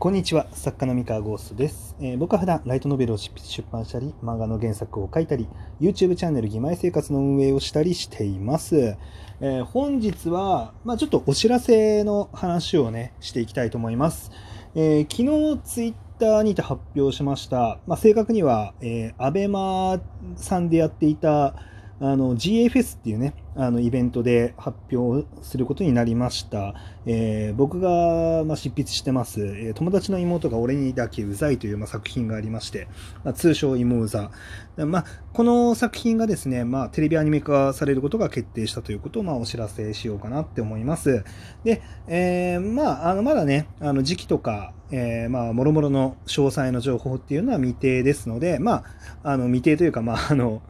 こんにちは作家の三河ゴーストです、えー、僕は普段ライトノベルを執筆出版したり漫画の原作を書いたり YouTube チャンネル「義妹生活」の運営をしたりしています、えー、本日は、まあ、ちょっとお知らせの話をねしていきたいと思います、えー、昨日ツイッターにて発表しました、まあ、正確には、えー、アベマさんでやっていたあの GFS っていうね、あのイベントで発表することになりました。えー、僕が、まあ、執筆してます、えー、友達の妹が俺にだけうざいという、まあ、作品がありまして、まあ、通称妹うざ。まあ、この作品がですね、まあ、テレビアニメ化されることが決定したということを、まあ、お知らせしようかなって思います。で、えー、まあ、あのまだね、あの時期とか、えー、まあ、もろもろの詳細の情報っていうのは未定ですので、まあ、あの未定というか、まあ、あの、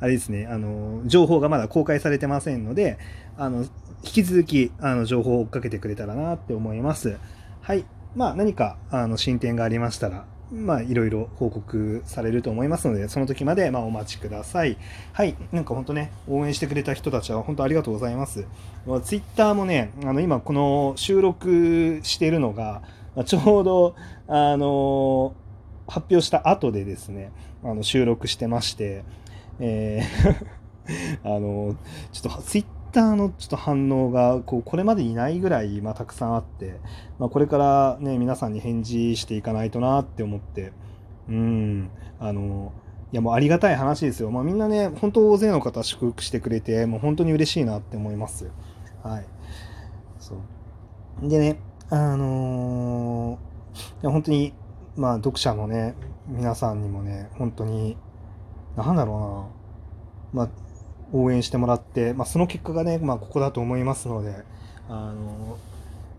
あれですね、あの、情報がまだ公開されてませんので、あの、引き続き、あの、情報を追っかけてくれたらなって思います。はい。まあ、何か、あの、進展がありましたら、まあ、いろいろ報告されると思いますので、その時まで、まあ、お待ちください。はい。なんか本当ね、応援してくれた人たちは本当ありがとうございます。ツイッターもね、あの、今この収録しているのが、ちょうど、あの、発表した後でですね、あの収録してまして、えー あの、ちょっとツイッターのちょっと反応がこうこれまでいないぐらい、まあ、たくさんあって、まあ、これからね、皆さんに返事していかないとなって思って、うん、あの、いやもうありがたい話ですよ。まあ、みんなね、本当大勢の方祝福してくれて、もう本当に嬉しいなって思います。はい。そう。でね、あのー、いや本当に、まあ読者のね、皆さんにもね、本当になんだろうな、まあ、応援してもらって、まあ、その結果がね、まあ、ここだと思いますので、あの、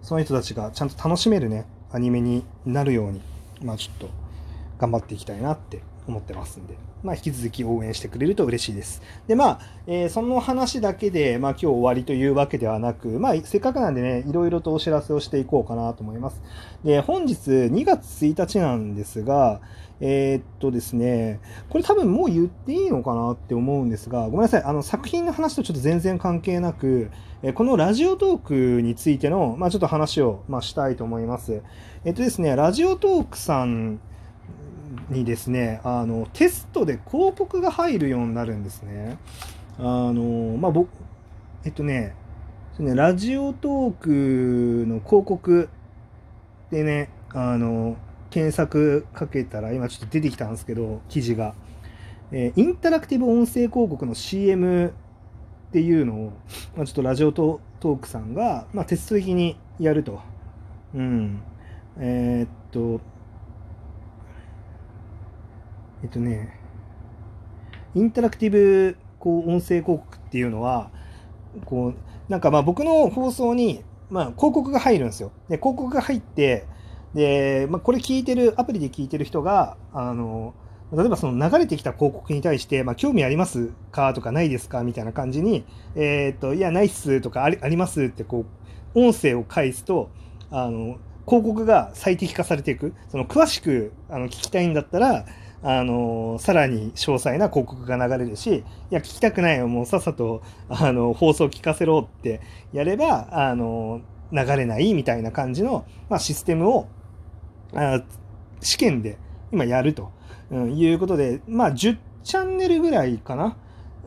その人たちがちゃんと楽しめるね、アニメになるように、まあ、ちょっと頑張っていきたいなって思ってますんで、まあ、引き続き応援してくれると嬉しいです。で、まあ、えー、その話だけで、まあ、今日終わりというわけではなく、まあ、せっかくなんでね、いろいろとお知らせをしていこうかなと思います。で、本日2月1日なんですが、えー、っとですね、これ多分もう言っていいのかなって思うんですが、ごめんなさい、あの作品の話とちょっと全然関係なく、えこのラジオトークについての、まあ、ちょっと話を、まあ、したいと思います。えっとですね、ラジオトークさんにですね、あのテストで広告が入るようになるんですね。あの、まあ、僕、えっとね、ラジオトークの広告でね、あの、検索かけたら、今ちょっと出てきたんですけど、記事が。えー、インタラクティブ音声広告の CM っていうのを、まあ、ちょっとラジオトークさんが、まあ、テスト的にやると。うん。えー、っと、えっとね、インタラクティブこう音声広告っていうのは、こう、なんかまあ僕の放送に、まあ広告が入るんですよ。で、広告が入って、で、まあ、これ聞いてる、アプリで聞いてる人が、あの、例えばその流れてきた広告に対して、まあ、興味ありますかとかないですか？みたいな感じに、えっ、と、いや、ないっすとかありありますってこう、音声を返すと、あの、広告が最適化されていく。その詳しくあの聞きたいんだったら、あの、さらに詳細な広告が流れるし、いや、聞きたくないよ、もうさっさと、あの、放送聞かせろってやれば、あの、流れないみたいな感じの、まあ、システムをあ試験で今やると、うん、いうことで、まあ10チャンネルぐらいかな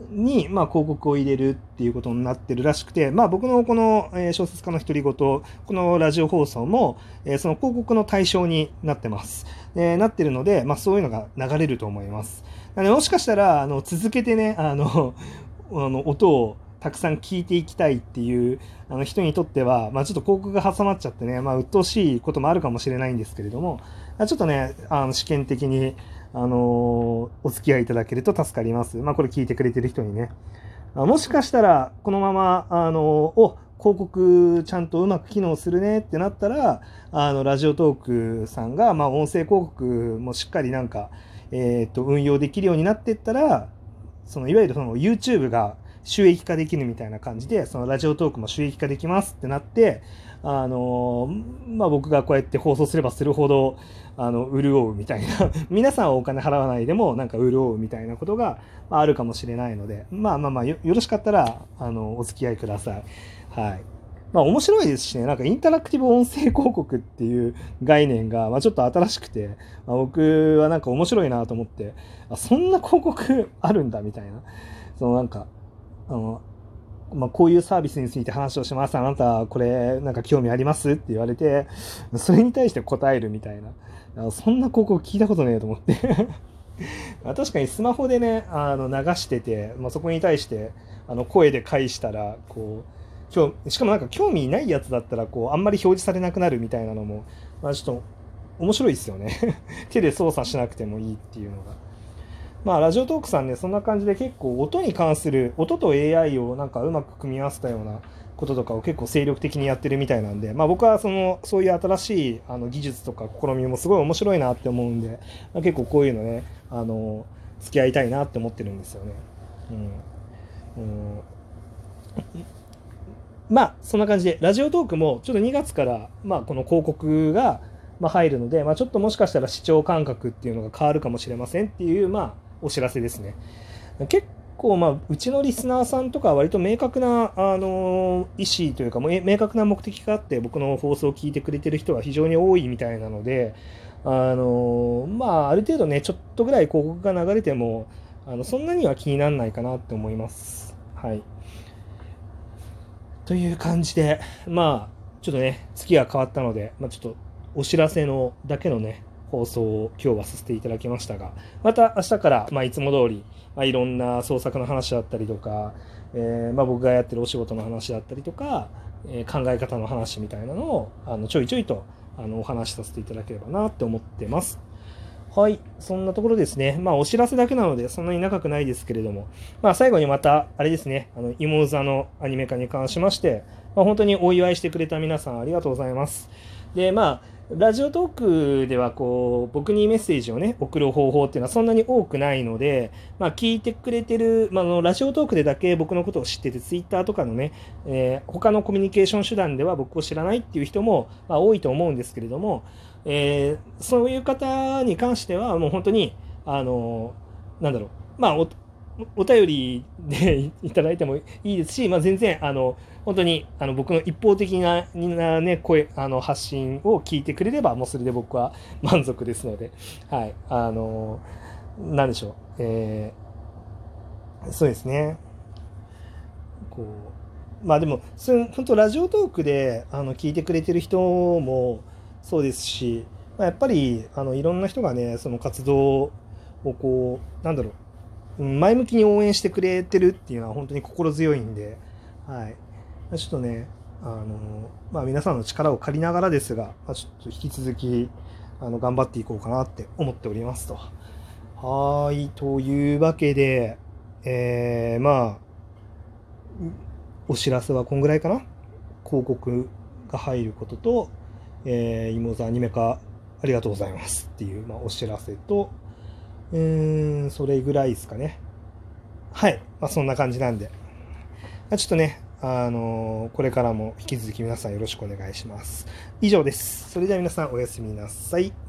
に、まあ、広告を入れるっていうことになってるらしくて、まあ、僕のこの小説家の独り言、このラジオ放送も、その広告の対象になってます。えなってるので、まあ、そういうのが流れると思います。なのもしかしたら、あの、続けてね、あの、あの音をたくさん聞いていきたいっていうあの人にとっては、まあ、ちょっと広告が挟まっちゃってね、まあ、鬱陶しいこともあるかもしれないんですけれども、ちょっとね、あの試験的に、あのー、お付き合いいただけると助かります。まあ、これ聞いてくれてる人にね。もしかしたら、このまま、あのー、お、広告ちゃんとうまく機能するねってなったら、あの、ラジオトークさんが、まあ、音声広告もしっかりなんか、えっ、と、運用できるようになっていったら、その、いわゆるその YouTube が収益化できるみたいな感じで、そのラジオトークも収益化できますってなって、あのまあ、僕がこうやって放送すればするほど、あの、潤うみたいな、皆さんはお金払わないでもなんか潤うみたいなことがあるかもしれないので、まあまあまあよ、ろしかったら、あの、お付き合いください。はい。まあ面白いですしね、なんかインタラクティブ音声広告っていう概念が、まあ、ちょっと新しくて、まあ、僕はなんか面白いなと思って、あそんな広告あるんだみたいな。そのなんか、あの、まあ、こういうサービスについて話をします。あなた、これ、なんか興味ありますって言われて、それに対して答えるみたいな。そんな広告聞いたことねえと思って 確かにスマホでね、あの流してて、まあ、そこに対してあの声で返したら、こう、今日しかもなんか興味ないやつだったら、こう、あんまり表示されなくなるみたいなのも、まあ、ちょっと面白いですよね 手で操作しなくてもいいっていうのが。まあ、ラジオトークさんね、そんな感じで結構音に関する、音と AI をなんかうまく組み合わせたようなこととかを結構精力的にやってるみたいなんで、まあ、僕はそのそういう新しいあの技術とか試みもすごい面白いなって思うんで、まあ、結構こういうのねあの付き合いたいなって思ってるんですよね。うん、うんまあそんな感じでラジオトークもちょっと2月から、まあ、この広告がまあ入るので、まあ、ちょっともしかしたら視聴感覚っていうのが変わるかもしれませんっていう、まあ、お知らせですね。結構、まあ、うちのリスナーさんとかは割と明確な、あの意思というか、明確な目的があって、僕の放送を聞いてくれてる人は非常に多いみたいなので、あのまあ、ある程度ね、ちょっとぐらい広告が流れても、あのそんなには気にならないかなって思います。はい。という感じで、まあ、ちょっとね、月が変わったので、まあ、ちょっとお知らせのだけのね、放送を今日はさせていただきましたが、また明日から、まあ、いつも通り、まあ、いろんな創作の話だったりとか、えー、まあ、僕がやってるお仕事の話だったりとか、えー、考え方の話みたいなのをあのちょいちょいとあのお話しさせていただければなって思ってます。はい。そんなところですね。まあ、お知らせだけなので、そんなに長くないですけれども、まあ、最後にまた、あれですね、あの、妹座のアニメ化に関しまして、まあ、本当にお祝いしてくれた皆さんありがとうございます。で、まあ、ラジオトークではこう僕にメッセージをね送る方法っていうのはそんなに多くないので、まあ、聞いてくれてる、まあ、のラジオトークでだけ僕のことを知っててツイッターとかのね、えー、他のコミュニケーション手段では僕を知らないっていう人も、まあ、多いと思うんですけれども、えー、そういう方に関してはもう本当にあのなんだろうまあお便りでいただいてもいいですし、まあ、全然あの本当にあの僕の一方的なな、ね、声あの発信を聞いてくれればもうそれで僕は満足ですので、はい、あの何でしょう、えー、そうですね。こうまあでも本当ラジオトークであの聞いてくれてる人もそうですし、まあ、やっぱりあのいろんな人がねその活動をこうなんだろう前向きに応援してくれてるっていうのは本当に心強いんで、はい。ちょっとね、あの、まあ皆さんの力を借りながらですが、まあ、ちょっと引き続き、あの、頑張っていこうかなって思っておりますと。はい。というわけで、えー、まあ、お知らせはこんぐらいかな？広告が入ることと、えー、妹座アニメ化ありがとうございますっていう、まあ、お知らせと、うーん、それぐらいですかね。はい。まあ、そんな感じなんで。ま、ちょっとね、あのー、これからも引き続き皆さんよろしくお願いします。以上です。それでは皆さんおやすみなさい。